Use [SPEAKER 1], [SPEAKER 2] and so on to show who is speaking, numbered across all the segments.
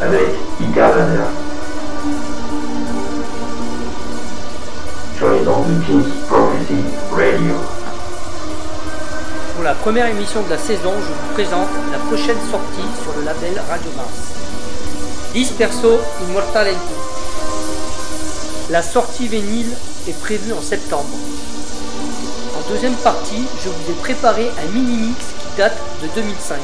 [SPEAKER 1] Avec Lander. Sur les ondes de King's Prophecy Radio.
[SPEAKER 2] Pour la première émission de la saison, je vous présente la prochaine sortie sur le label Radio Mars. Disperso Immortality. La sortie vinyle est prévue en septembre. Deuxième partie, je vous ai préparé un mini-mix qui date de 2005.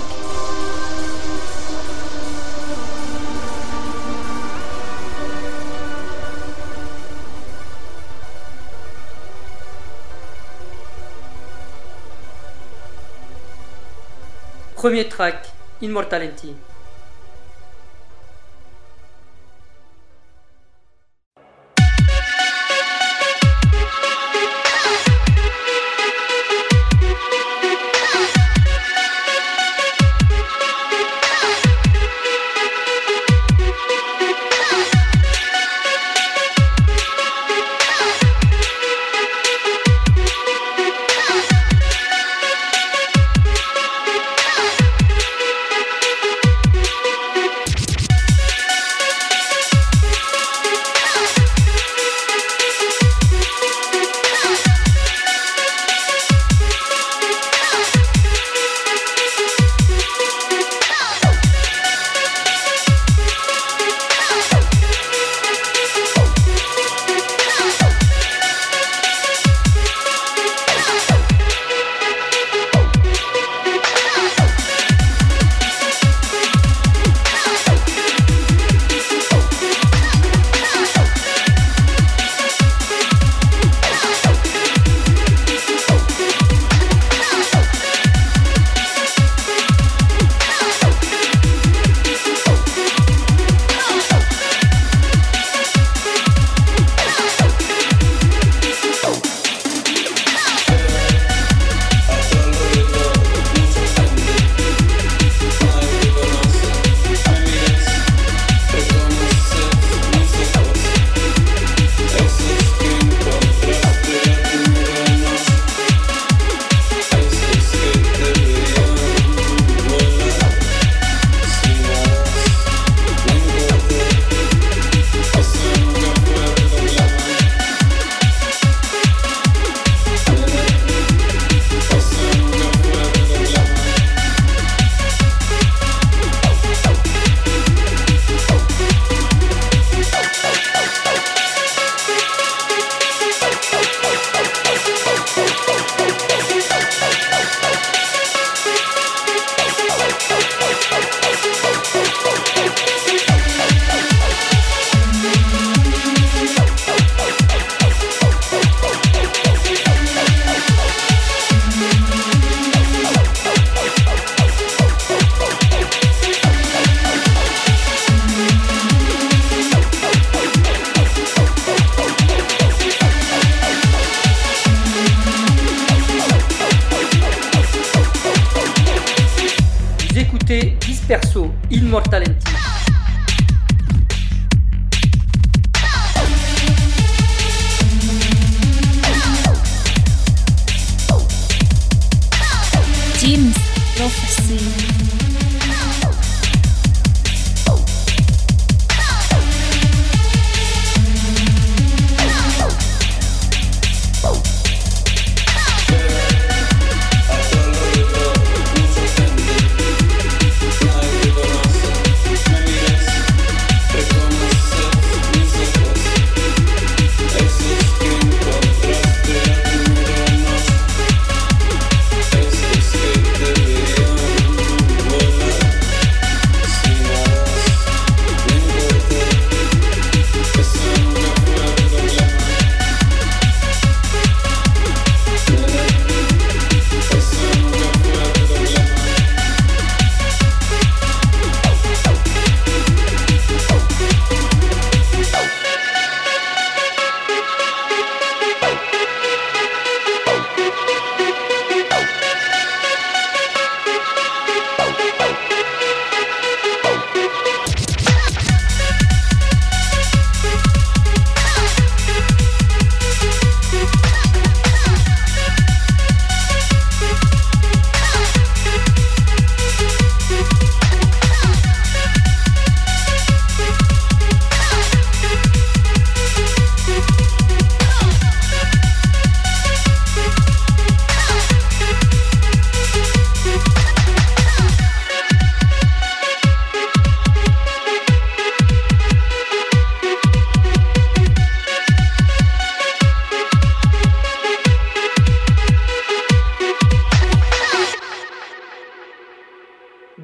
[SPEAKER 2] Premier track, Immortality.
[SPEAKER 3] inmortal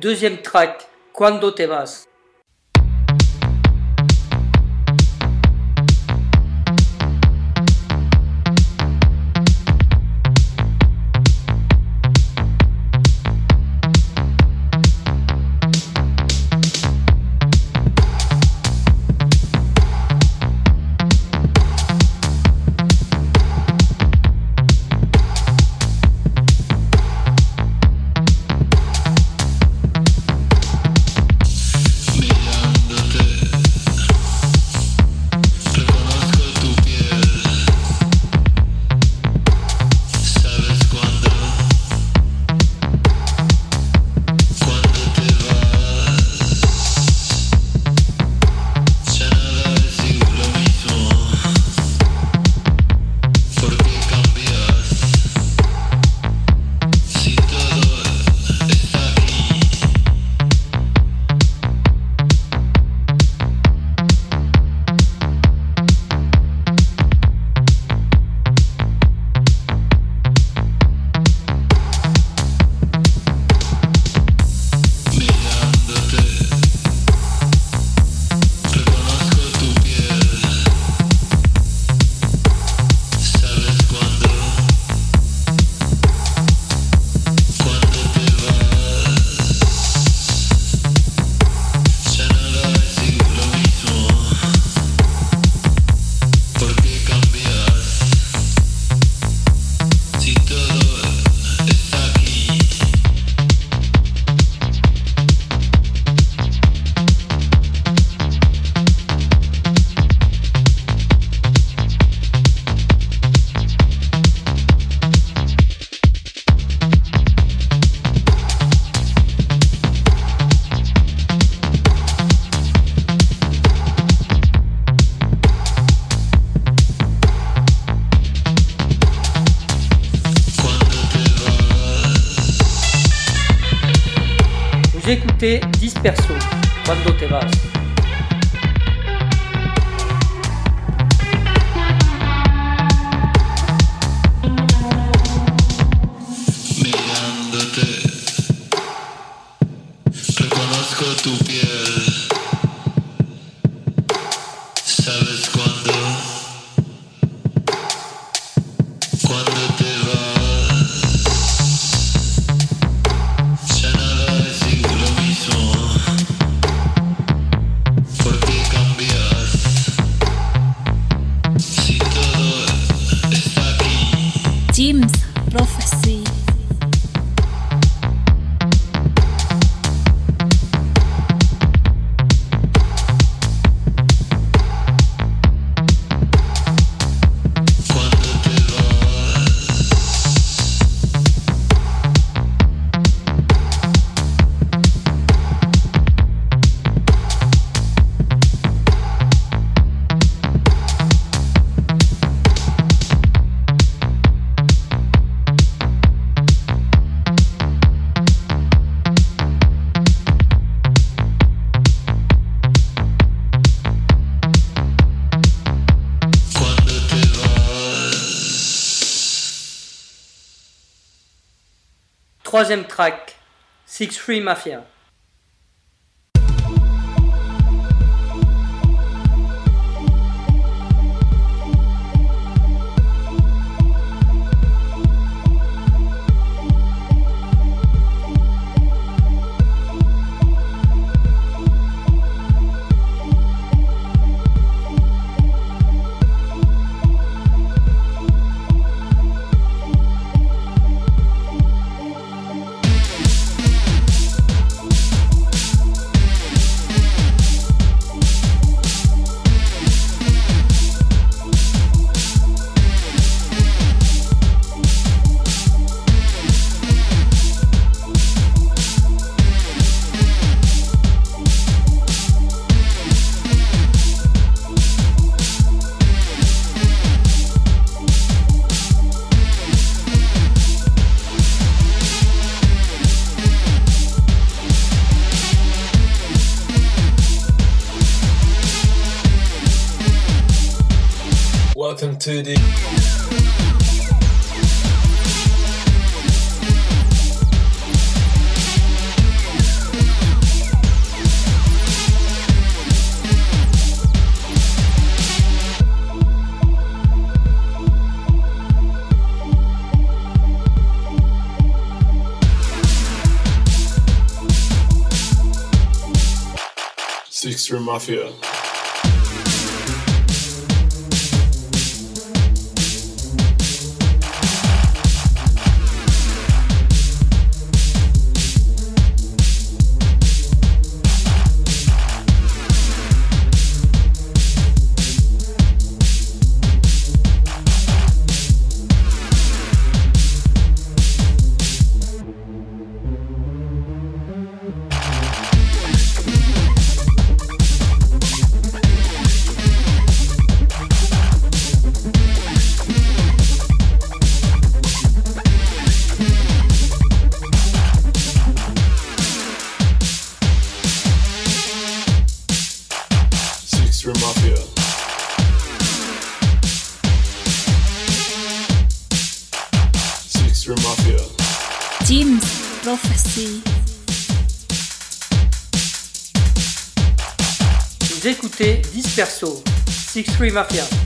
[SPEAKER 3] Deuxième track, Cuando te vas. Troisième track, Six Free Mafia.
[SPEAKER 4] Six Room Mafia. Mafia.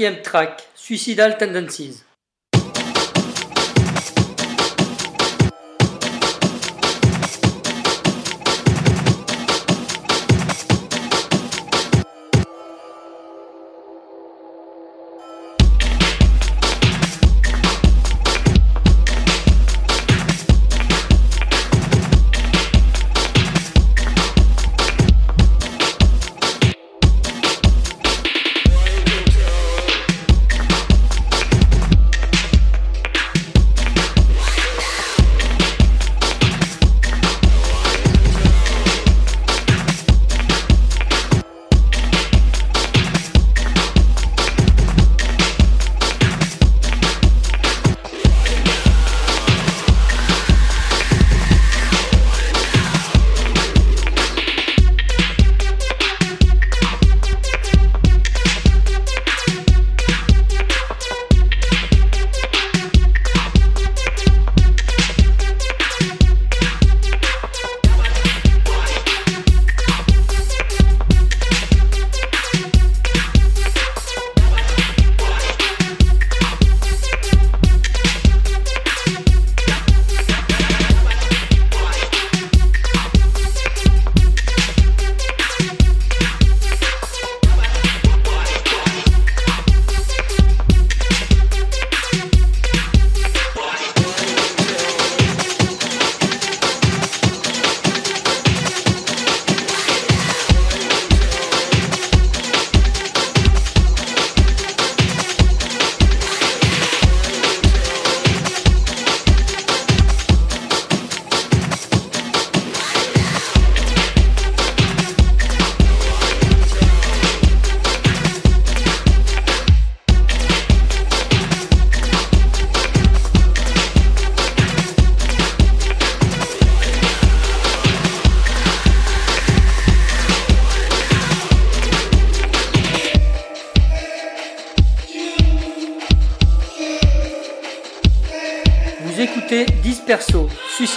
[SPEAKER 5] Quatrième track, Suicidal Tendencies.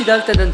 [SPEAKER 5] 기대할 때는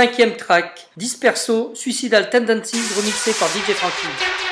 [SPEAKER 5] Cinquième track, Disperso, Suicidal Tendencies, remixé par DJ Franklin.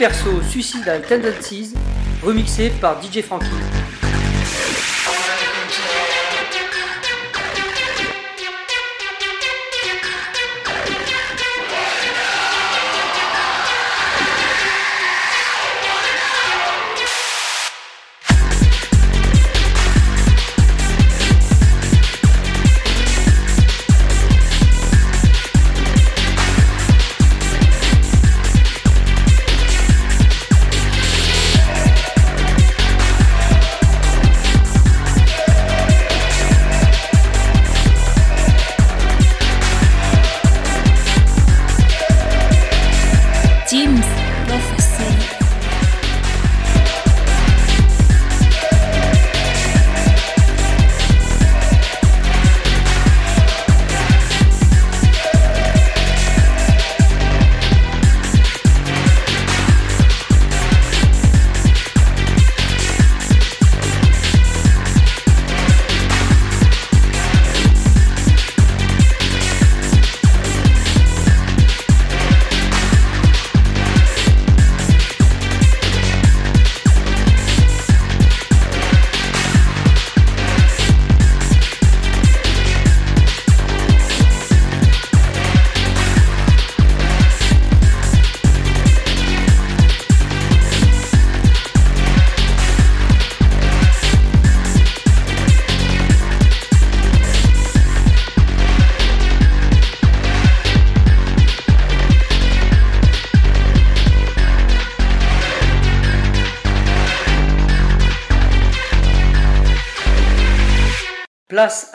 [SPEAKER 5] Disperso Suicidal Tendencies, remixé par DJ Frankie.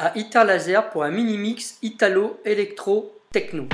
[SPEAKER 5] à Ita Laser pour un mini-mix
[SPEAKER 6] Italo Electro Techno.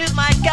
[SPEAKER 6] I
[SPEAKER 7] wanna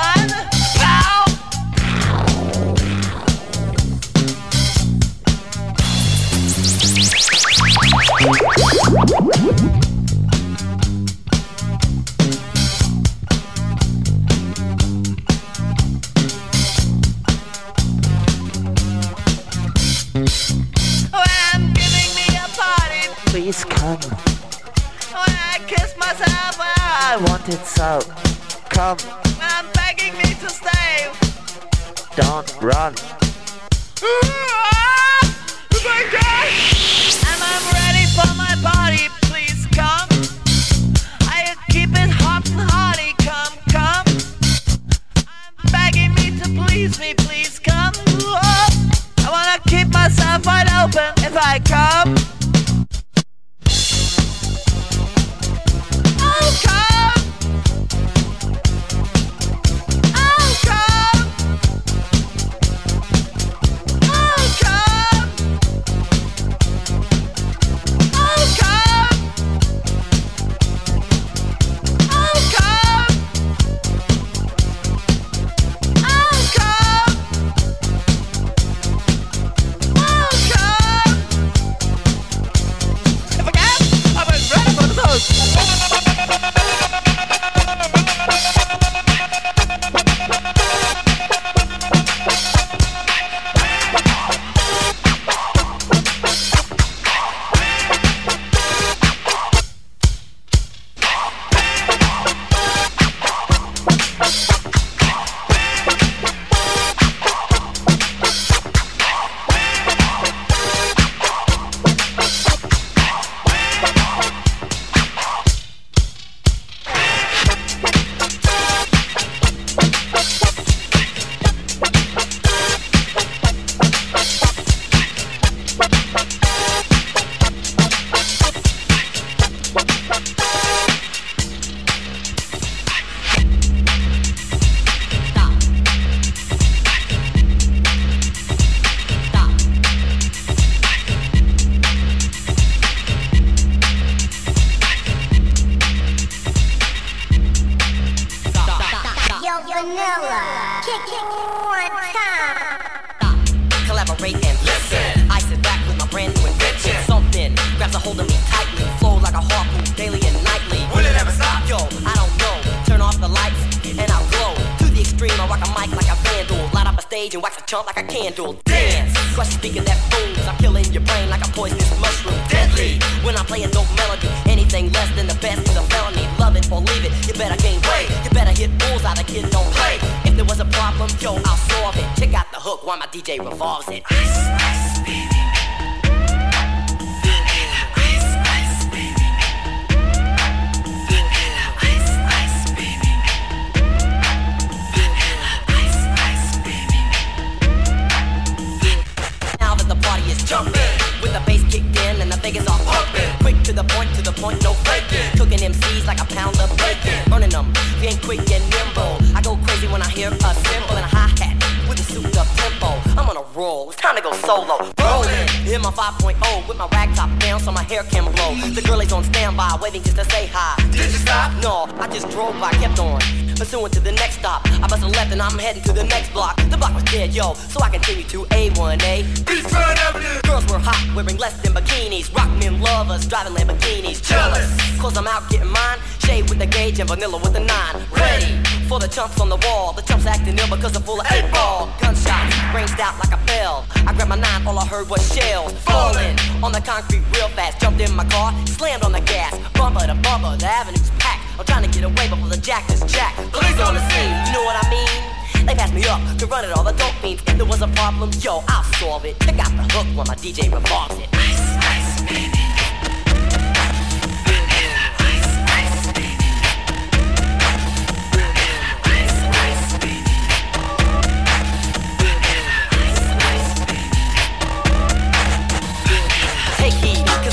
[SPEAKER 8] just drove, I kept on. Pursuing to the next stop. I bust a left and I'm heading to the next block. The block was dead, yo, so I continue to A1A. Beachfront Avenue! Girls were hot, wearing less than bikinis. Rock men lovers, driving Lamborghinis. Jealous! Cause I'm out getting mine. Shade with the gauge and vanilla with the nine. Ready! For the chumps on the wall, the chumps acting ill because they're full of eight ball. Gunshots ranged out like a bell. I grabbed my nine, all I heard was shells falling on the concrete real fast. Jumped in my car, slammed on the gas. Bumper to bumper, the avenue's packed. I'm trying to get away before the jack is jack. Police on the scene, you know what I mean? They pass me up to run it all. The dope means if there was a problem, yo, I'll solve it. Check out the hook when my DJ revolves it. Ice, ice, baby.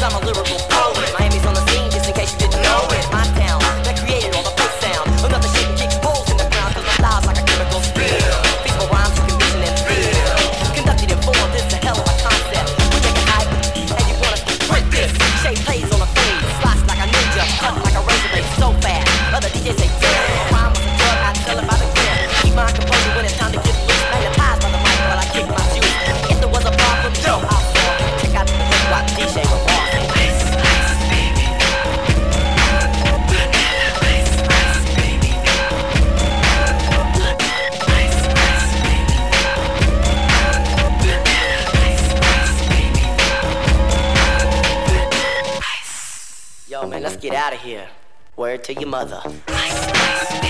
[SPEAKER 8] I'm a lyric word to your mother.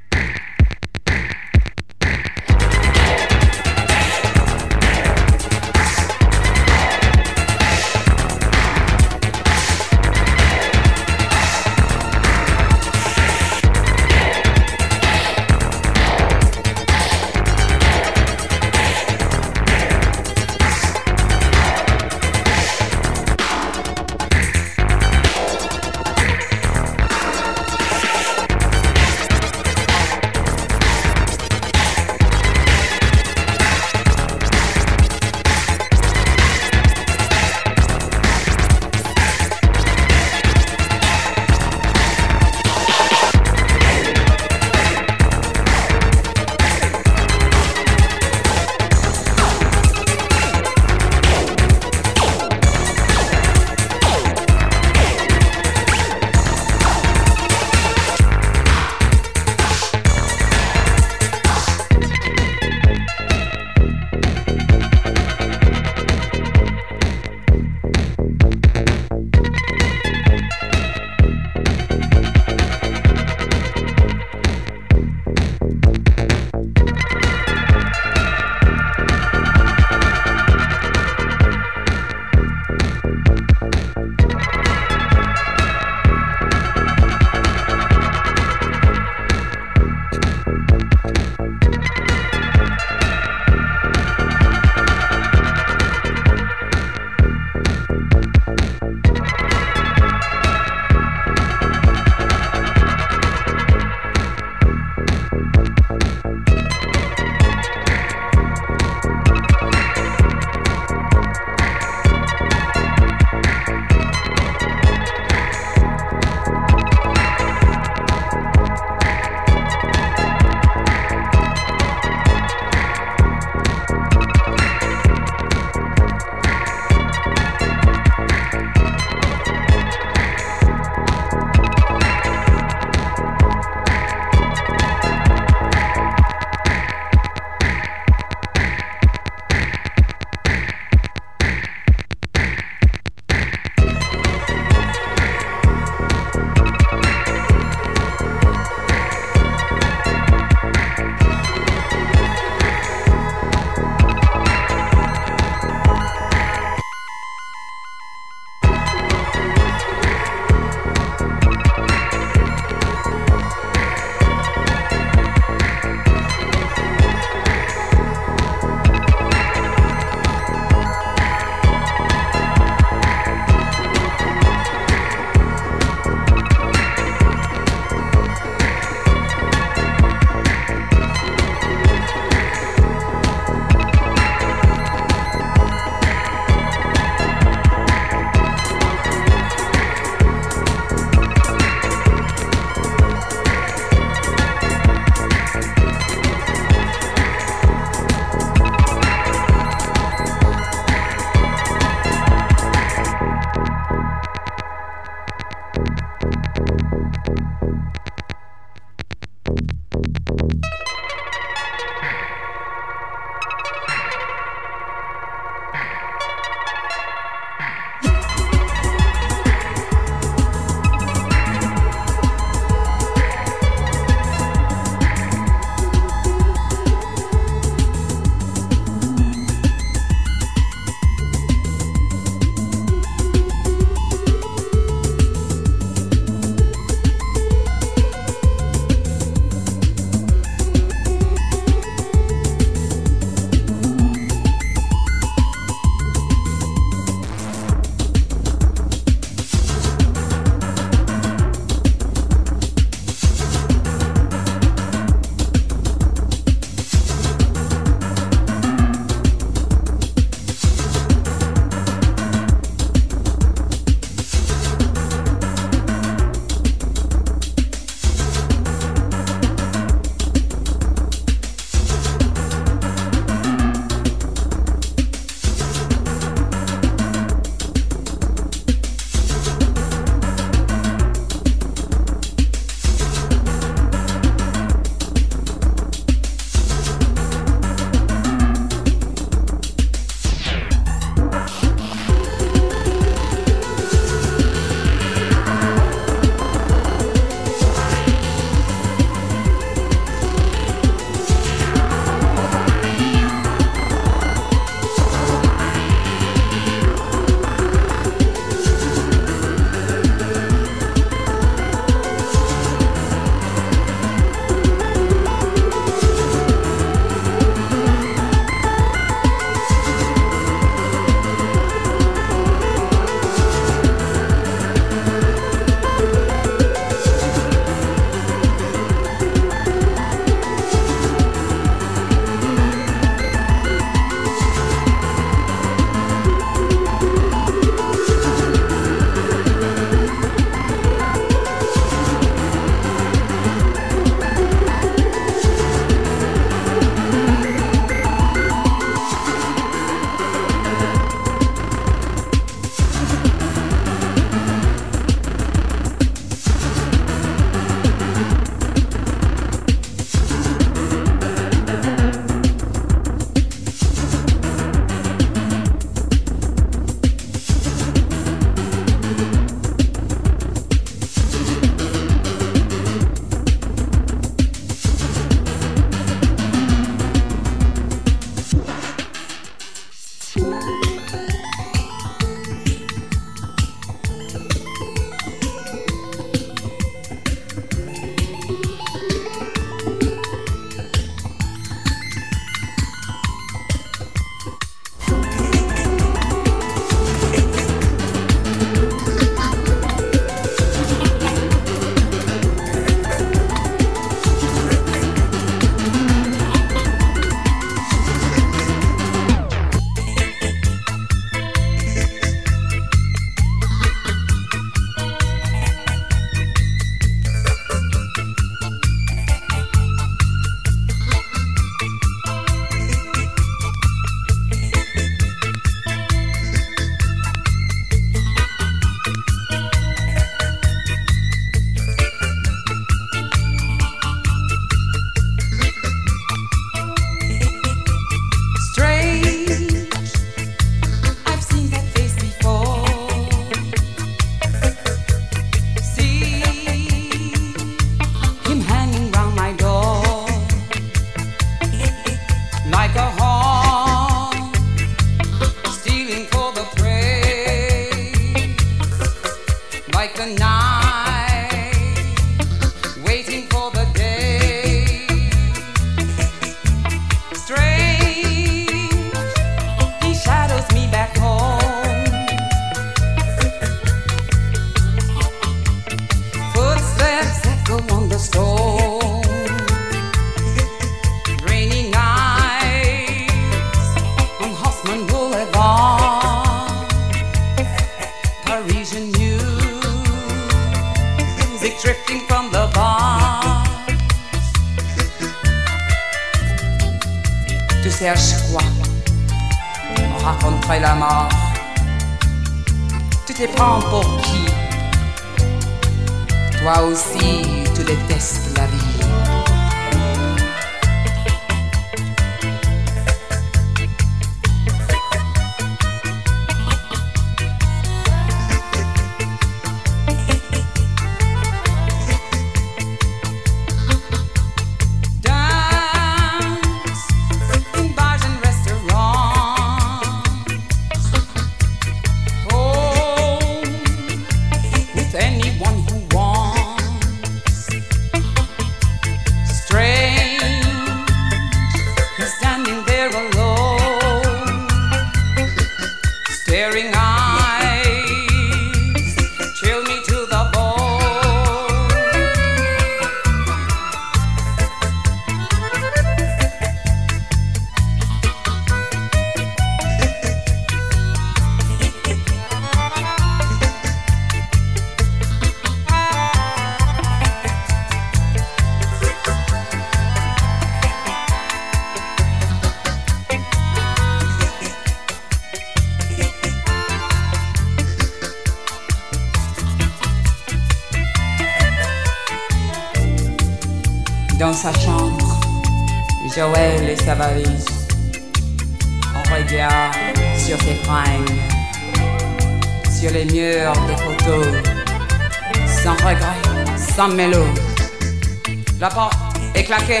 [SPEAKER 9] La porte est claquée,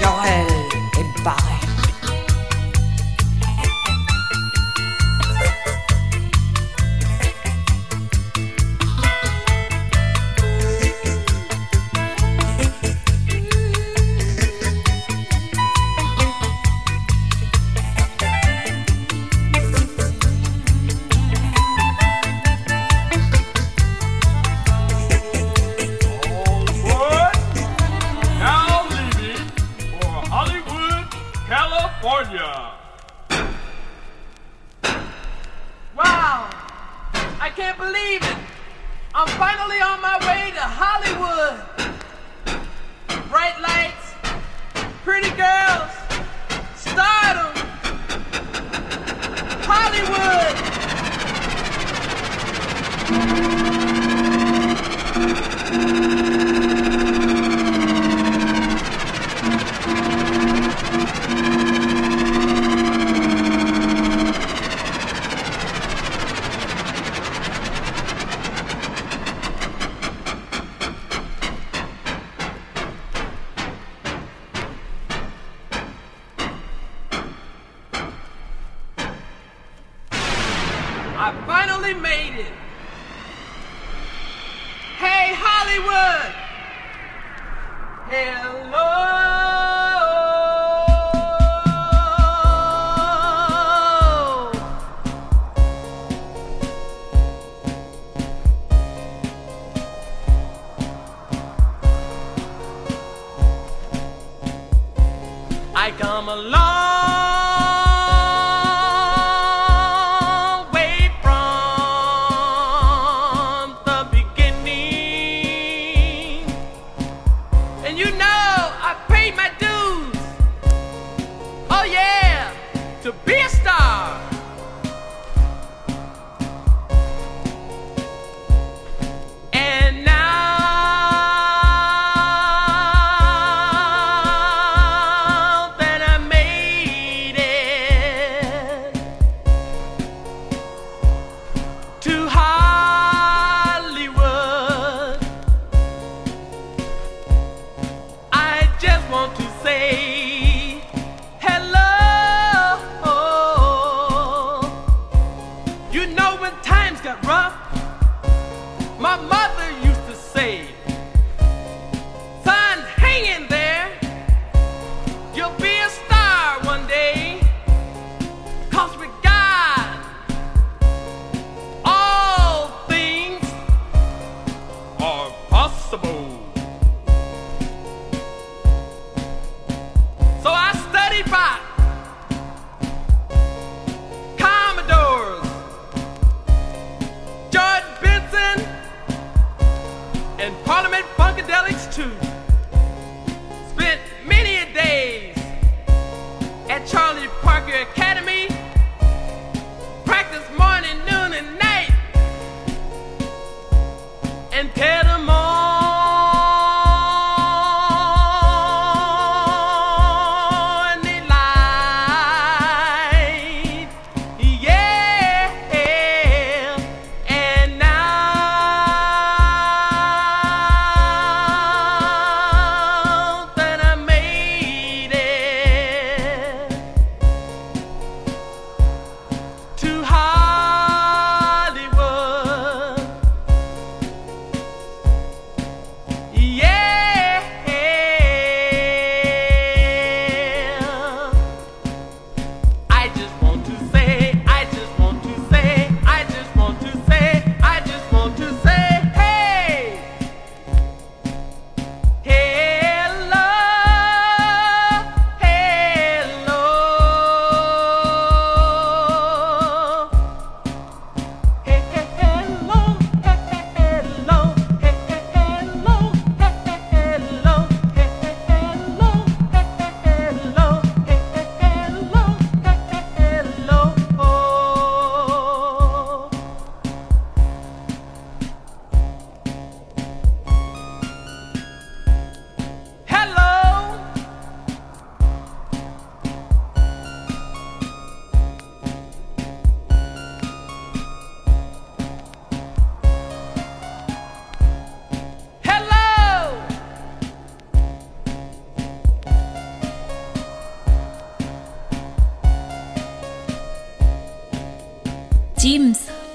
[SPEAKER 9] Joël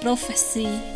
[SPEAKER 10] Prophecy.